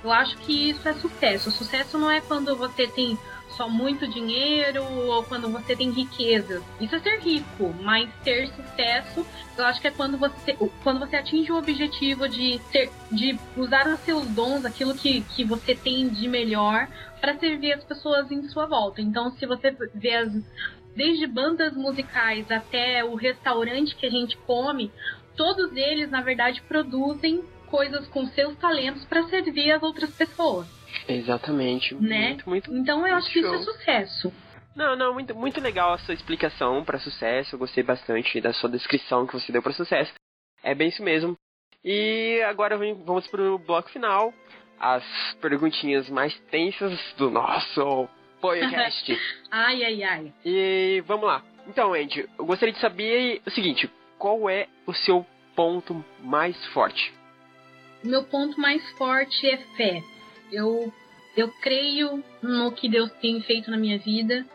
Eu acho que isso é sucesso. Sucesso não é quando você tem só muito dinheiro ou quando você tem riqueza. Isso é ser rico, mas ter sucesso, eu acho que é quando você, quando você atinge o objetivo de, ter, de usar os seus dons, aquilo que, que você tem de melhor, para servir as pessoas em sua volta. Então, se você vê as, desde bandas musicais até o restaurante que a gente come, todos eles, na verdade, produzem coisas com seus talentos para servir as outras pessoas. Exatamente. Né? Muito, muito, então eu acho que isso é sucesso. Não, não, muito, muito legal a sua explicação para sucesso. Eu gostei bastante da sua descrição que você deu para sucesso. É bem isso mesmo. E agora vamos pro bloco final. As perguntinhas mais tensas do nosso podcast. Ai, ai, ai. e vamos lá. Então, Andy, eu gostaria de saber o seguinte: qual é o seu ponto mais forte? Meu ponto mais forte é fé. Eu, eu creio no que Deus tem feito na minha vida.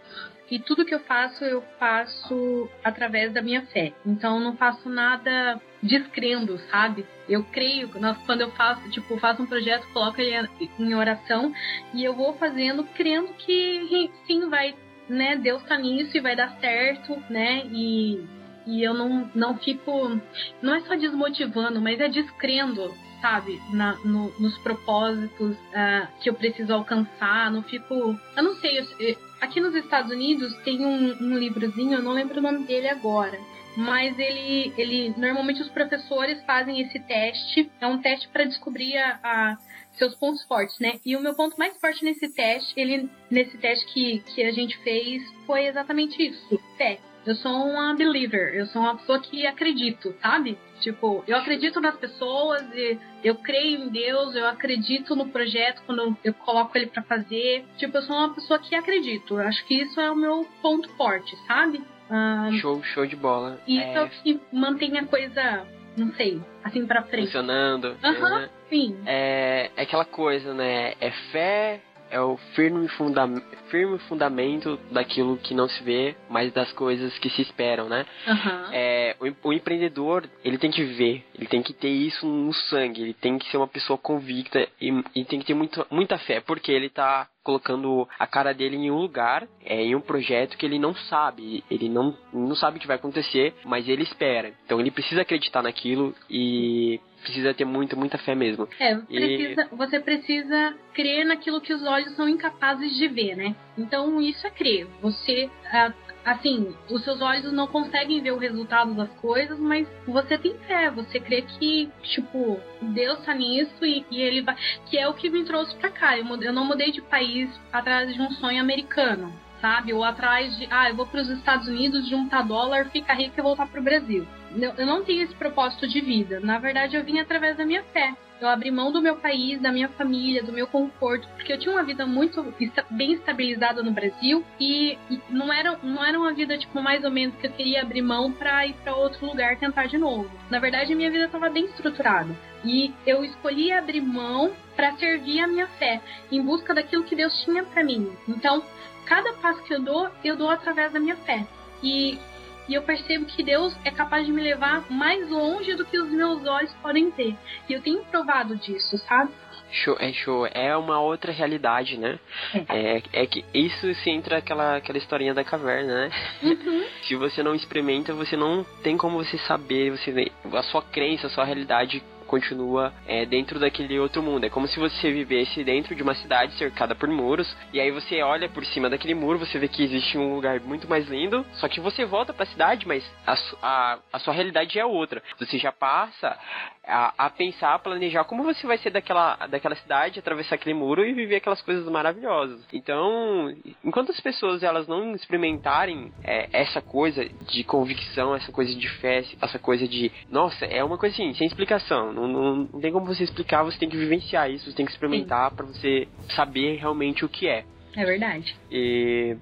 E tudo que eu faço, eu faço através da minha fé. Então eu não faço nada descrendo, sabe? Eu creio, nós- quando eu faço, tipo, faço um projeto, coloco ele em oração e eu vou fazendo crendo que sim, vai, né? Deus tá nisso e vai dar certo, né? E, e eu não, não fico. Não é só desmotivando, mas é descrendo, sabe? Na, no- nos propósitos ah, que eu preciso alcançar. Não fico. Eu não sei. eu- eu- aqui nos Estados Unidos tem um, um livrozinho, eu não lembro o nome dele agora. Mas ele, ele. Normalmente os professores fazem esse teste. É um teste para descobrir a, a- seus pontos fortes, né? E o meu ponto mais forte nesse teste, ele nesse teste que, que a gente fez, foi exatamente isso: fé. Eu sou uma believer, eu sou uma pessoa que acredito, sabe? Tipo, eu acredito nas pessoas, e eu creio em Deus, eu acredito no projeto quando eu coloco ele pra fazer. Tipo, eu sou uma pessoa que acredito. Eu acho que isso é o meu ponto forte, sabe? Ah, Show, show de bola. isso é é, o que mantém a coisa, não sei, assim pra frente. funcionando. Aham. né? Sim. É, é aquela coisa, né? É fé, é o firme, funda firme fundamento daquilo que não se vê, mas das coisas que se esperam, né? Aham. É, o, o empreendedor, ele tem que ver, ele tem que ter isso no sangue, ele tem que ser uma pessoa convicta e, e tem que ter muito, muita fé, porque ele tá colocando a cara dele em um lugar, é, em um projeto que ele não sabe, ele não, não sabe o que vai acontecer, mas ele espera. Então ele precisa acreditar naquilo e precisa ter muita, muita fé mesmo. É, E- precisa, você precisa crer naquilo que os olhos são incapazes de ver, né? Então isso é crer. Você, assim, os seus olhos não conseguem ver o resultado das coisas, mas você tem fé. Você crê que, tipo, Deus tá nisso e, e ele vai. Que é o que me trouxe pra cá. Eu, eu não mudei de país atrás de um sonho americano. Sabe? Ou atrás de, ah, eu vou para os Estados Unidos, juntar dólar, ficar rico e voltar pro Brasil. Eu não tenho esse propósito de vida. Na verdade, eu vim através da minha fé. Eu abri mão do meu país, da minha família, do meu conforto, porque eu tinha uma vida muito bem estabilizada no Brasil e, não, era, não era uma vida, tipo, mais ou menos que eu queria abrir mão pra ir pra outro lugar tentar de novo. Na verdade, a minha vida estava bem estruturada. E eu escolhi abrir mão pra servir a minha fé, em busca daquilo que Deus tinha pra mim. Então, cada passo que eu dou, eu dou através da minha fé. E e eu percebo que Deus é capaz de me levar mais longe do que os meus olhos podem ver. E eu tenho provado disso, sabe? Show, é show, é uma outra realidade, né? É, é que isso se entra aquela, aquela historinha da caverna, né? Uhum. Se você não experimenta, você não tem como você saber, você a sua crença, a sua realidade continua é, dentro daquele outro mundo. É como se você vivesse dentro de uma cidade cercada por muros, e aí você olha por cima daquele muro, você vê que existe um lugar muito mais lindo, só que você volta pra cidade, mas a, a, a sua realidade é outra. Você já passa a, a pensar, a planejar como você vai ser daquela, daquela cidade, atravessar aquele muro e viver aquelas coisas maravilhosas. Então, enquanto as pessoas elas não experimentarem é, essa coisa de convicção, essa coisa de fé, essa coisa de, nossa, é uma coisa assim, sem explicação. Não, não, não tem como você explicar, você tem que vivenciar isso, você tem que experimentar pra você saber realmente o que é. É verdade. E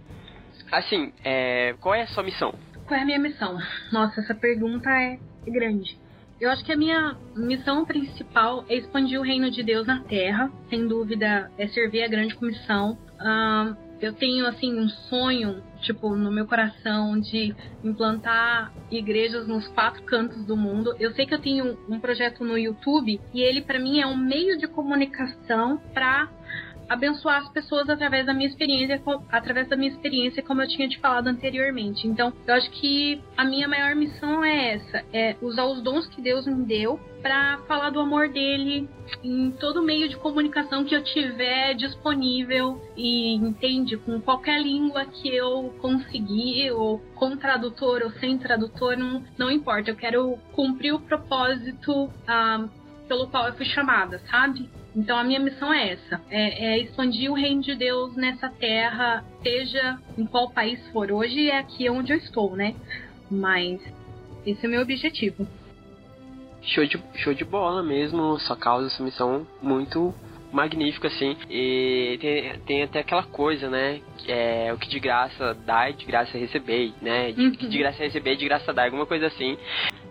assim, é, qual é a sua missão? Qual é a minha missão? Nossa, essa pergunta é grande. Eu acho que a minha missão principal é expandir o reino de Deus na Terra. Sem dúvida, é servir a grande comissão. Ahn, eu tenho, assim, um sonho, tipo, no meu coração de implantar igrejas nos quatro cantos do mundo. Eu sei que eu tenho um projeto no YouTube e ele, pra mim, é um meio de comunicação pra abençoar as pessoas através da minha experiência, através da minha experiência, como eu tinha te falado anteriormente. Então, eu acho que a minha maior missão é essa, é usar os dons que Deus me deu para falar do amor dele em todo meio de comunicação que eu tiver disponível e entende com qualquer língua que eu conseguir ou com tradutor ou sem tradutor não, não importa eu quero cumprir o propósito ah, pelo qual eu fui chamada, sabe? Então a minha missão é essa: é, é, expandir o reino de Deus nessa terra, seja em qual país for. Hoje é aqui onde eu estou, né? Mas esse é o meu objetivo. Show de, show de bola mesmo, sua causa, sua missão muito magnífico, assim. E tem, tem até aquela coisa, né? Que é o que de graça dá e de graça receber, né? De, uhum. que de graça receber, de graça dá, alguma coisa assim.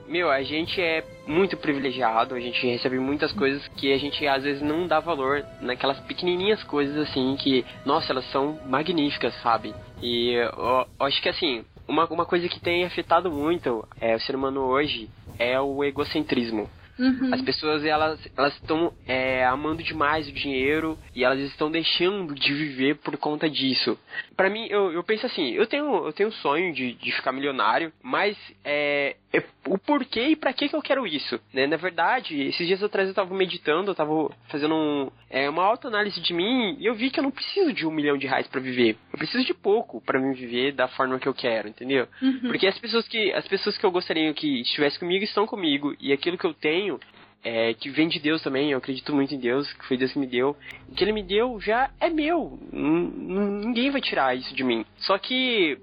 Meu, a gente é muito privilegiado, a gente recebe muitas coisas que a gente às vezes não dá valor naquelas pequenininhas coisas assim que, nossa, elas são magníficas, sabe? E eu, eu acho que assim, uma, uma coisa que tem afetado muito é, o ser humano hoje é o egocentrismo. Uhum. As pessoas elas elas estão é, amando demais o dinheiro e elas estão deixando de viver por conta disso. Para mim, eu, eu penso assim, eu tenho eu tenho um sonho de, de ficar milionário, mas é, é o porquê e para que que eu quero isso, né? Na verdade, esses dias atrás eu tava meditando, eu tava fazendo um, é, uma autoanálise de mim e eu vi que eu não preciso de um milhão de reais para viver. Eu preciso de pouco para me viver da forma que eu quero, entendeu? Uhum. Porque as pessoas que as pessoas que eu gostaria que estivessem comigo estão comigo e aquilo que eu tenho é, que vem de Deus também, eu acredito muito em Deus, que foi Deus que me deu. O que ele me deu já é meu. N ninguém vai tirar isso de mim. Só que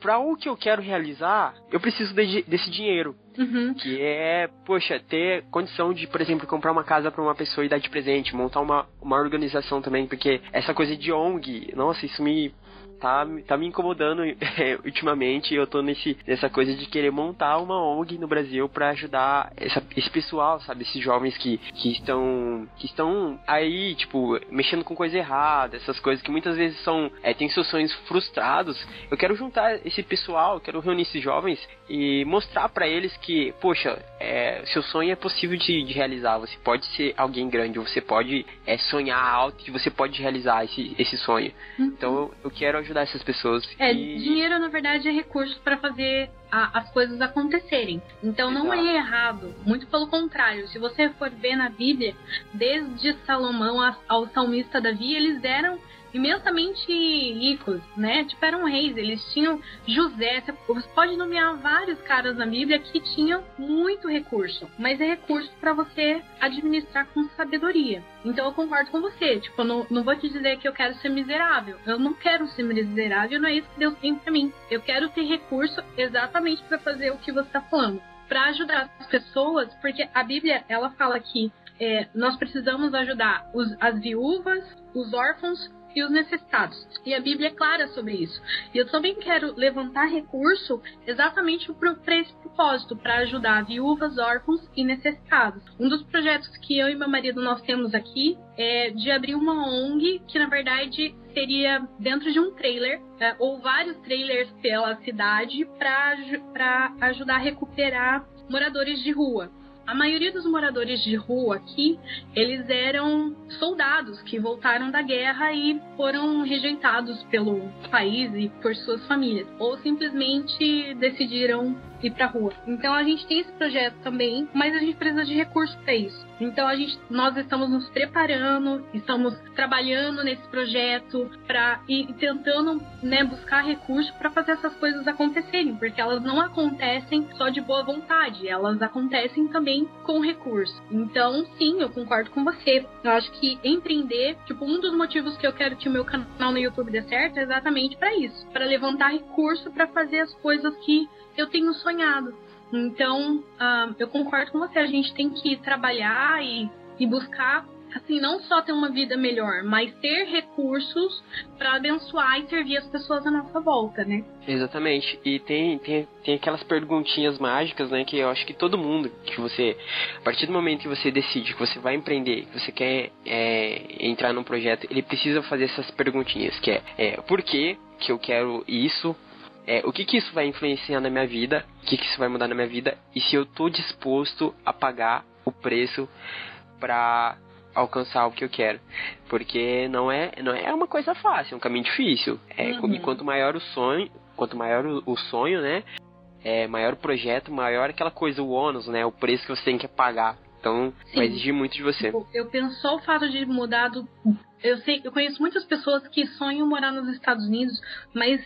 para o que eu quero realizar, eu preciso de, desse dinheiro. Uhum. Que é, poxa, ter condição de, por exemplo, comprar uma casa para uma pessoa e dar de presente, montar uma, uma organização também, porque essa coisa de ONG, nossa, isso me tá, tá me incomodando é, ultimamente. Eu tô nesse, nessa coisa de querer montar uma ONG no Brasil para ajudar essa, esse pessoal, sabe? Esses jovens que, que estão que estão aí, tipo, mexendo com coisa errada, essas coisas que muitas vezes são é, tem seus sonhos frustrados. Eu quero juntar esse pessoal, quero reunir esses jovens e mostrar para eles que, poxa, é, seu sonho é possível de, de, realizar. Você pode ser alguém grande, você pode é, sonhar alto e você pode realizar esse, esse sonho. Uhum. Então eu, eu quero ajudar essas pessoas. É, e... dinheiro na verdade é recurso para fazer a, as coisas acontecerem. Então Exato. não é errado, muito pelo contrário. Se você for ver na Bíblia, desde Salomão ao salmista Davi, eles eram imensamente ricos, né? Tipo, eram reis, eles tinham José, você pode nomear vários caras na Bíblia que tinham muito recurso, mas é recurso para você administrar com sabedoria. Então eu concordo com você, tipo, eu não, não vou te dizer que eu quero ser miserável. Eu não quero ser miserável, não é isso que Deus tem para mim. Eu quero ter recurso exatamente para fazer o que você tá falando para ajudar as pessoas, porque a Bíblia ela fala que é, nós precisamos ajudar os, as viúvas, os órfãos e os necessitados. E a Bíblia é clara sobre isso. E eu também quero levantar recurso exatamente para esse propósito, para ajudar viúvas, órfãos e necessitados. Um dos projetos que eu e meu marido nós temos aqui é de abrir uma ONG que na verdade seria dentro de um trailer é, ou vários trailers pela cidade para ajudar a recuperar moradores de rua. A maioria dos moradores de rua aqui, eles eram soldados que voltaram da guerra e foram rejeitados pelo país e por suas famílias, ou simplesmente decidiram ir pra rua. Então a gente tem esse projeto também, mas a gente precisa de recursos para isso. Então a gente, nós estamos nos preparando, estamos trabalhando nesse projeto para ir tentando né, buscar recursos para fazer essas coisas acontecerem, porque elas não acontecem só de boa vontade, elas acontecem também com recurso. Então, sim, eu concordo com você. Eu acho que empreender, tipo, um dos motivos que eu quero que o meu canal no YouTube dê certo é exatamente para isso, para levantar recurso para fazer as coisas que eu tenho sonhado. Então, uh, eu concordo com você, a gente tem que trabalhar e, e buscar, assim, não só ter uma vida melhor, mas ter recursos para abençoar e servir as pessoas à nossa volta, né? Exatamente. E tem, tem, tem aquelas perguntinhas mágicas, né, que eu acho que todo mundo, que você, a partir do momento que você decide que você vai empreender, que você quer é, entrar num projeto, ele precisa fazer essas perguntinhas, que é, é por que que eu quero isso, é, o que que isso vai influenciar na minha vida, o que que isso vai mudar na minha vida e se eu tô disposto a pagar o preço para alcançar o que eu quero, porque não é não é uma coisa fácil, é um caminho difícil. É, uhum. E quanto maior o sonho, quanto maior o, o sonho, né, é, maior o projeto, maior aquela coisa o ônus, né, o preço que você tem que pagar. Então, Sim. vai exigir muito de você. Tipo, eu penso só o fato de mudar do eu sei, eu conheço muitas pessoas que sonham morar nos Estados Unidos, mas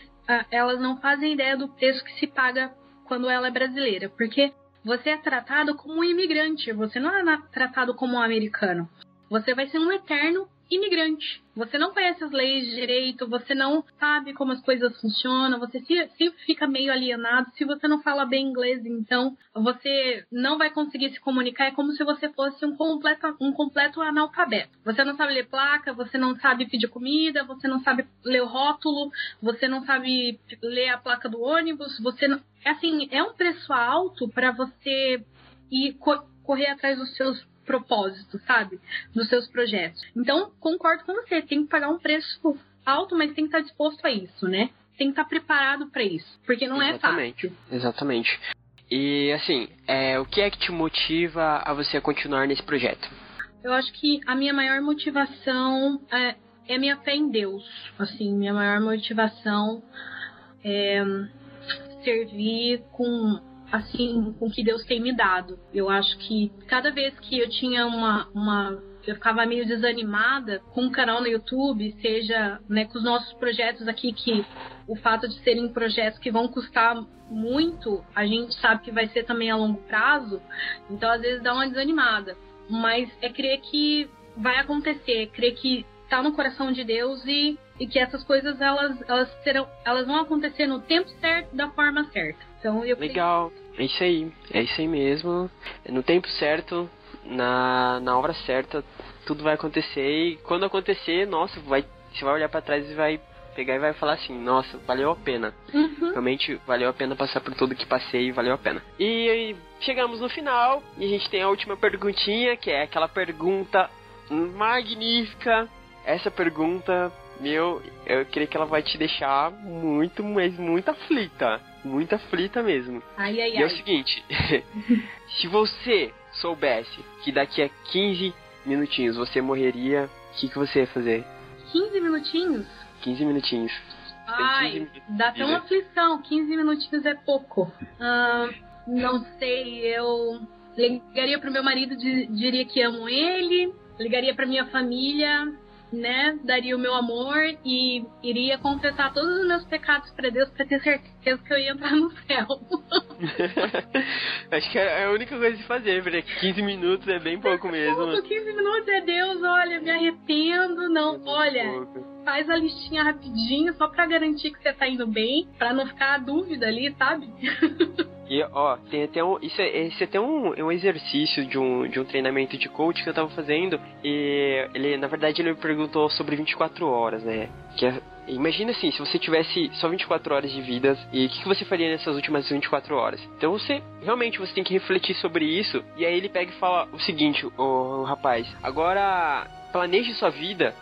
elas não fazem ideia do preço que se paga quando ela é brasileira. Porque você é tratado como um imigrante, você não é tratado como um americano. Você vai ser um eterno imigrante. Você não conhece as leis direito, você não sabe como as coisas funcionam, você sempre fica meio alienado. Se você não fala bem inglês, então você não vai conseguir se comunicar. É como se você fosse um completo, um completo analfabeto. Você não sabe ler placa, você não sabe pedir comida, você não sabe ler o rótulo, você não sabe ler a placa do ônibus, você não... Assim, é um preço alto para você ir correr atrás dos seus propósito, sabe? Dos seus projetos. Então, concordo com você, tem que pagar um preço alto, mas tem que estar disposto a isso, né? Tem que estar preparado para isso, porque não exatamente, é fácil. Exatamente. E assim, é, o que é que te motiva a você continuar nesse projeto? Eu acho que a minha maior motivação é, é minha fé em Deus. Assim, minha maior motivação é servir com assim, com que Deus tem me dado. Eu acho que cada vez que eu tinha uma, uma eu ficava meio desanimada com o canal no YouTube, seja né, com os nossos projetos aqui, que o fato de serem projetos que vão custar muito, a gente sabe que vai ser também a longo prazo, então às vezes dá uma desanimada. Mas é crer que vai acontecer, crer que está no coração de Deus e, e que essas coisas elas, elas, serão, elas vão acontecer no tempo certo, da forma certa. Então eu Legal. É isso aí, é isso aí mesmo. No tempo certo, na, na hora certa, tudo vai acontecer e quando acontecer, nossa, vai, você vai olhar para trás e vai pegar e vai falar assim, nossa, valeu a pena. Uhum. Realmente valeu a pena passar por tudo que passei e valeu a pena. E, e chegamos no final e a gente tem a última perguntinha, que é aquela pergunta magnífica. Essa pergunta, meu, eu creio que ela vai te deixar muito, mas muito aflita muito aflita mesmo. Ai, ai, e ai. é o seguinte: se você soubesse que daqui a 15 minutinhos você morreria, o que, que você ia fazer? 15 minutinhos? 15 minutinhos. Ai, 15 dá até uma aflição. 15 minutinhos é pouco. Não sei, eu ligaria pro meu marido, diria que amo ele, ligaria pra minha família, né, daria o meu amor e iria confessar todos os meus pecados para Deus para ter certeza que eu ia entrar no céu. Acho que é a única coisa de fazer, porque 15 minutos é bem pouco é mesmo. Pouco, 15 minutos é Deus, olha, me arrependo, não, é olha. Pouco. Faz a listinha rapidinho só para garantir que você tá indo bem, para não ficar a dúvida ali, sabe? E, ó, tem até um. Isso é, esse é até um, um exercício de um, de um treinamento de coach que eu tava fazendo. E ele, na verdade, ele me perguntou sobre 24 horas, né? Que é, Imagina assim, se você tivesse só 24 horas de vida, e o que, que, você faria nessas últimas 24 horas? Então você, realmente, você tem que refletir sobre isso, e aí ele pega e fala o seguinte, o, o rapaz, agora planeje sua vida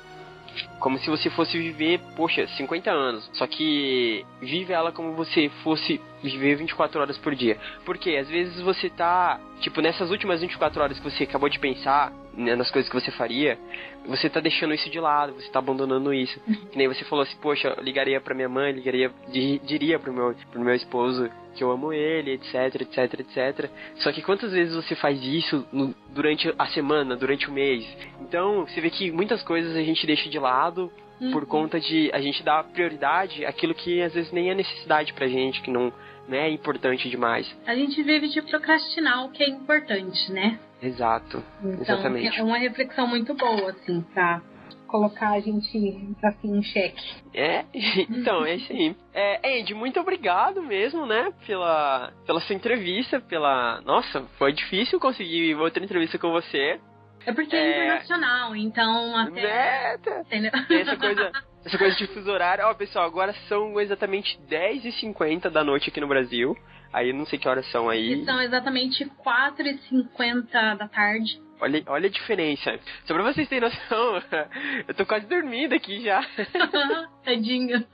como se você fosse viver, poxa, 50 anos. Só que vive ela como você fosse viver 24 horas por dia. Porque às vezes você tá, tipo, nessas últimas 24 horas que você acabou de pensar, nas coisas que você faria, você tá deixando isso de lado, você tá abandonando isso. Que nem você falou assim, poxa, eu ligaria pra minha mãe, ligaria, diria pro meu, pro meu esposo que eu amo ele, etc, etc, etc. Só que quantas vezes você faz isso no, durante a semana, durante o mês? Então, você vê que muitas coisas a gente deixa de lado uhum. por conta de a gente dar prioridade àquilo que às vezes nem é necessidade pra gente, que não, não é importante demais. A gente vive de procrastinar o que é importante, né? Exato. Então, exatamente. É uma reflexão muito boa, assim, pra colocar a gente assim em xeque. É, então, é isso aí. É, Andy, muito obrigado mesmo, né, pela, pela sua entrevista, pela... Nossa, foi difícil conseguir outra entrevista com você. É porque é, é internacional, então até... É, tá. Entendeu? Essa coisa... Essa coisa de fuso horário. Ó, pessoal, agora são exatamente 10h50 da noite aqui no Brasil. Aí não sei que horas são aí. E são exatamente 4h50 da tarde. Olha, olha a diferença. Só pra vocês terem noção, eu tô quase dormindo aqui já. Tadinho.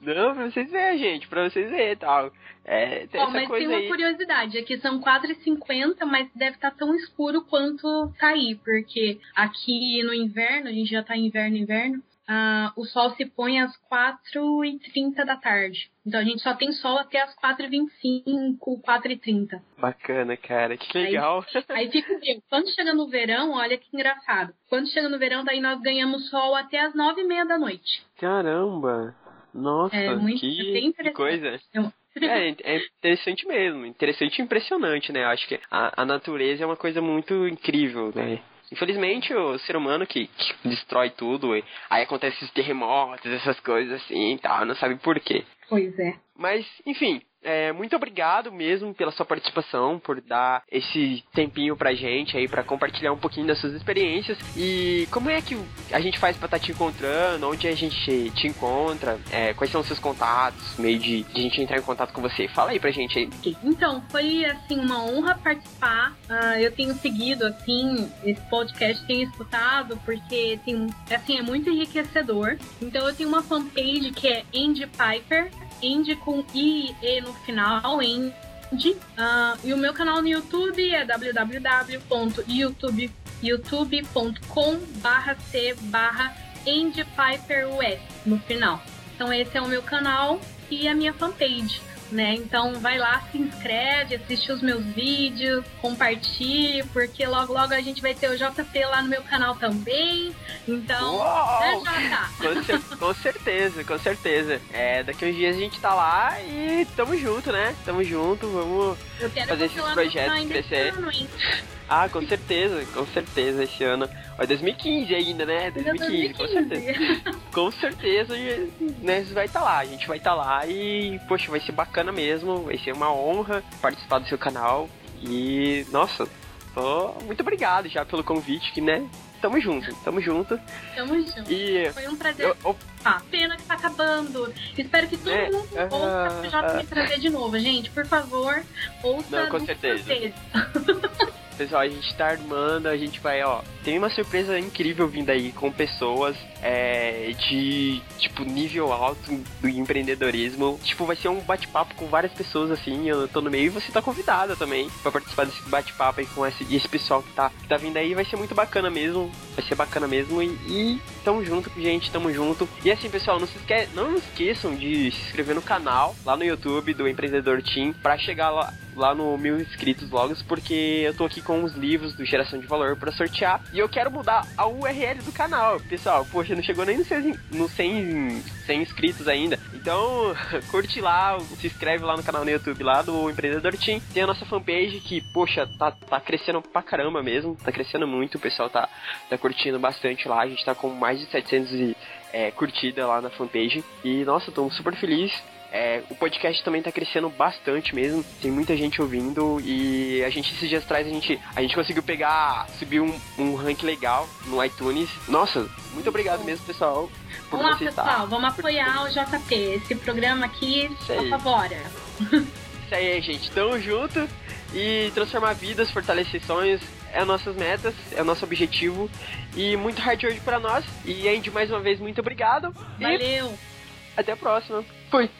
Não, pra vocês verem, gente, pra vocês verem e tal. É, tem oh, mas tem uma aí. curiosidade, aqui são 4h50, mas deve estar tá tão escuro quanto tá aí, porque aqui no inverno, a gente já tá em inverno, inverno, ah, o sol se põe às 4h30 da tarde. Então a gente só tem sol até as 4h25, 4h30. Bacana, cara, que legal. Aí, aí fica o Quando chega no verão, olha que engraçado. Quando chega no verão, daí nós ganhamos sol até as 9h30 da noite. Caramba! Nossa, é muito, que, é que coisa. É, É, é interessante mesmo, interessante e impressionante, né? Acho que a, a natureza é uma coisa muito incrível, né? Infelizmente, o ser humano que, que destrói tudo, aí acontece esses terremotos, essas coisas assim e tal, não sabe por quê. Pois é. Mas, enfim, é, muito obrigado mesmo pela sua participação, por dar esse tempinho pra gente aí, para compartilhar um pouquinho das suas experiências. E como é que a gente faz pra estar tá te encontrando? Onde a gente te encontra? É, quais são os seus contatos? Meio de, de, a gente entrar em contato com você. Fala aí pra gente aí. Então, foi assim, uma honra participar. Uh, eu tenho seguido, assim, esse podcast, tenho escutado, porque tem, assim, é muito enriquecedor. Então eu tenho uma fanpage que é Andy Piper. Indie com I e no final, Indie. Uh, e o meu canal no YouTube é www.youtube.com barra C barra no final. Então esse é o meu canal e a minha fanpage né? Então vai lá, se inscreve, assiste os meus vídeos, compartilhe, porque logo logo a gente vai ter o JP lá no meu canal também. Então, né, com, com, certeza, com certeza. É, daqui uns dias a gente tá lá e tamo junto, né? Tamo junto, vamos fazer esses projetos crescer. Ah, com certeza, com certeza, esse ano. Ó, 2015 ainda, né? 2015, 2015. com certeza. com certeza, né, vai estar tá lá, a gente vai estar tá lá e, poxa, vai ser bacana mesmo, vai ser uma honra participar do seu canal. E, nossa, tô muito obrigado já pelo convite, que, né, tamo junto, tamo junto. Tamo junto. E Foi um prazer. Eu, eu... Ah, pena que tá acabando. Espero que todo é, mundo uh, ouça uh, uh, me trazer de novo, gente. Por favor, ouça. Não, com certeza. Pessoal, a gente tá armando, a gente vai, ó. Tem uma surpresa incrível vindo aí com pessoas é, de, tipo, nível alto do empreendedorismo. Tipo, vai ser um bate-papo com várias pessoas, assim. Eu tô no meio e você tá convidada também pra participar desse bate-papo aí com esse, esse pessoal que tá, que tá vindo aí. Vai ser muito bacana mesmo. Vai ser bacana mesmo. E, e tamo junto, gente, tamo junto. E assim, pessoal, não se, esque não esqueçam de se inscrever no canal, lá no YouTube do Empreendedor Team, pra chegar lá lá no mil inscritos logo, porque eu tô aqui com os livros do Geração de Valor para sortear e eu quero mudar a URL do canal. Pessoal, poxa, não chegou nem no 100, no 100, 100 inscritos ainda. Então, curte lá, se inscreve lá no canal no YouTube lá do Empreendedor Team. Tem a nossa fanpage que, poxa, tá, tá crescendo pra caramba mesmo, tá crescendo muito, o pessoal tá, tá curtindo bastante lá. A gente tá com mais de 700 é, curtidas lá na fanpage. E, nossa, tô super feliz. É, o podcast também tá crescendo bastante mesmo. Tem muita gente ouvindo e a gente esses dias atrás a gente, a gente conseguiu pegar, subir um, um rank legal no iTunes. Nossa, muito obrigado mesmo, pessoal. Por vamos lá, pessoal, estar. vamos apoiar o JP. Esse programa aqui só favora. Isso aí, gente. Tamo junto e transformar vidas, fortalecer sonhos é nossas metas, é o nosso objetivo. E muito hard work para nós. E Andy, mais uma vez, muito obrigado. Valeu. até a próxima. Fui.